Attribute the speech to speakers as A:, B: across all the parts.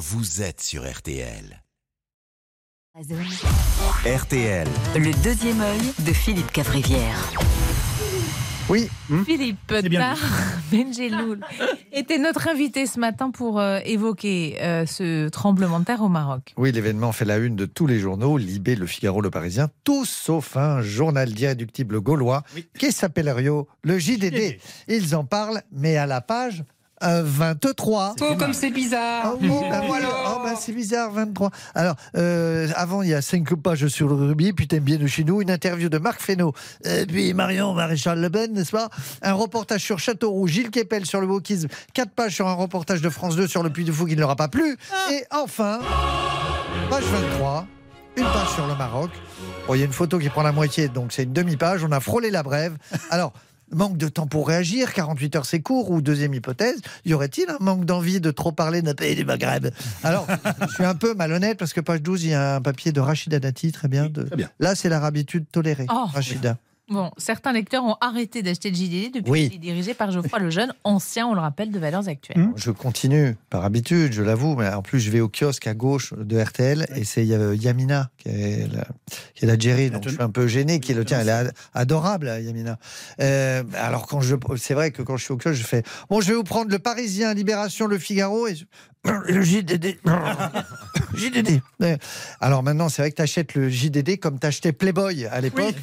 A: vous êtes sur RTL. RTL.
B: Le deuxième œil de Philippe Cavrivière.
C: Oui,
D: Philippe
E: bien
D: Tar Benjeloul était notre invité ce matin pour euh, évoquer euh, ce tremblement de terre au Maroc.
C: oui, l'événement fait la une de tous les journaux, Libé, Le Figaro, Le Parisien, tous sauf un journal d'irréductible gaulois qui s'appelle Rio, le JDD.
E: JDD.
C: Ils en parlent, mais à la page 23.
F: Oh, comme c'est bizarre.
C: Ah oui, bah voilà. Oh, bah, c'est bizarre, 23. Alors, euh, avant, il y a cinq pages sur le rugby, puis t'aimes bien de chez nous, une interview de Marc Fesneau, et puis Marion Maréchal Le Pen, n'est-ce pas? Un reportage sur Châteauroux, Gilles Kepel sur le wokisme, quatre pages sur un reportage de France 2 sur le Puy du Fou qui ne leur a pas plu, et enfin, page 23, une page sur le Maroc. Bon, il y a une photo qui prend la moitié, donc c'est une demi-page, on a frôlé la brève. Alors, Manque de temps pour réagir, 48 heures c'est court, ou deuxième hypothèse, y aurait-il un manque d'envie de trop parler d'un pays du Maghreb? Alors, je suis un peu malhonnête parce que page 12, il y a un papier de Rachida Dati, très bien. de-
E: très bien.
C: Là, c'est la habitude tolérée,
D: Oh.
C: Rachida.
D: Bon, certains lecteurs ont arrêté d'acheter le JDD depuis
C: Oui.
D: qu'il est dirigé par Geoffroy Lejeune, ancien, on le rappelle, de Valeurs Actuelles.
C: Je continue par habitude, je l'avoue, mais en plus, je vais au kiosque à gauche de RTL et c'est euh, Yamina qui est la, qui est la Jerry, donc je suis un peu gêné qui est le tien. Elle est ad- adorable, Yamina. Euh, alors, quand je, c'est vrai que quand je suis au kiosque, je fais Bon, je vais vous prendre le Parisien, Libération, le Figaro et je- le JDD. JDD. Euh, Alors maintenant, c'est vrai que tu achètes le JDD comme tu achetais Playboy à l'époque.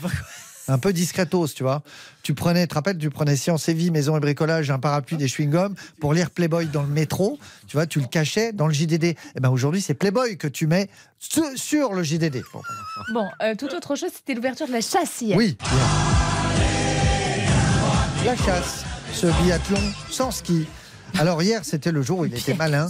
C: Un peu discretos, tu vois. Tu prenais, tu te rappelles, tu prenais Science et Vie, Maison et Bricolage, un parapluie, des chewing-gums pour lire Playboy dans le métro. Tu vois, tu le cachais dans le JDD. Et ben aujourd'hui, c'est Playboy que tu mets su- sur le JDD. Bon,
D: Bon, euh, tout autre chose, c'était l'ouverture de la chasse hier.
C: oui. La chasse, ce biathlon sans ski. Alors hier, c'était le jour où il était malin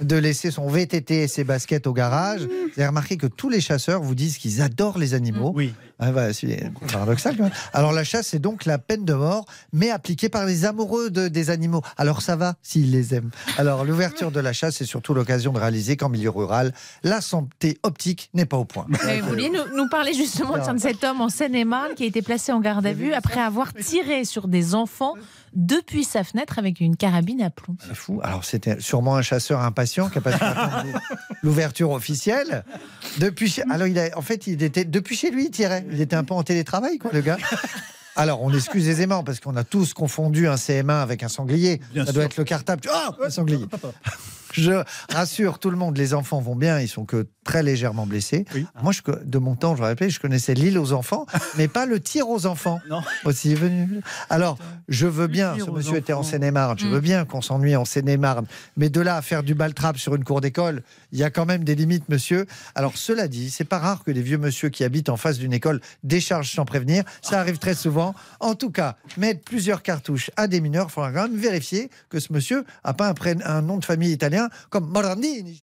C: de laisser son VTT et ses baskets au garage. Vous avez remarqué que tous les chasseurs vous disent qu'ils adorent les animaux.
E: Oui.
C: Ah bah, c'est paradoxal quand même. Alors la chasse, c'est donc la peine de mort, mais appliquée par les amoureux de- des animaux. Alors ça va s'ils les aiment. Alors l'ouverture de la chasse, c'est surtout l'occasion de réaliser qu'en milieu rural, la santé optique n'est pas au point.
D: Mais vous vouliez nous, nous parler justement de cet homme en Seine-et-Marne qui a été placé en garde à vue après avoir tiré sur des enfants depuis sa fenêtre avec une carabine à plomb.
C: C'est fou. Alors c'était sûrement un chasseur impatient qui a pas pu attendre l'ouverture officielle. Depuis, chez- alors il a, en fait, il était depuis chez lui, il tirait. Il était un peu en télétravail, quoi, le gars. Alors, on excuse aisément parce qu'on a tous confondu un CM1 avec un sanglier.
E: Bien
C: Ça doit être le cartable. Ah, un sanglier. Je rassure tout le monde, les enfants vont bien, ils sont que très légèrement blessés.
E: Oui.
C: Moi, je, de mon temps, je rappelle, je connaissais l'île aux enfants, mais pas le tir aux enfants.
E: Non.
C: Aussi est venu. Alors, je veux bien, ce monsieur était en. Seine-et-Marne, je veux bien qu'on s'ennuie en Seine-et-Marne, mais de là à faire du baltrap sur une cour d'école, il y a quand même des limites, monsieur. Alors, cela dit, c'est pas rare que des vieux monsieur qui habitent en face d'une école déchargent sans prévenir. Ça arrive très souvent. En tout cas, mettre plusieurs cartouches à des mineurs, il faudra quand même vérifier que ce monsieur a pas un nom de famille italien comme Morandini.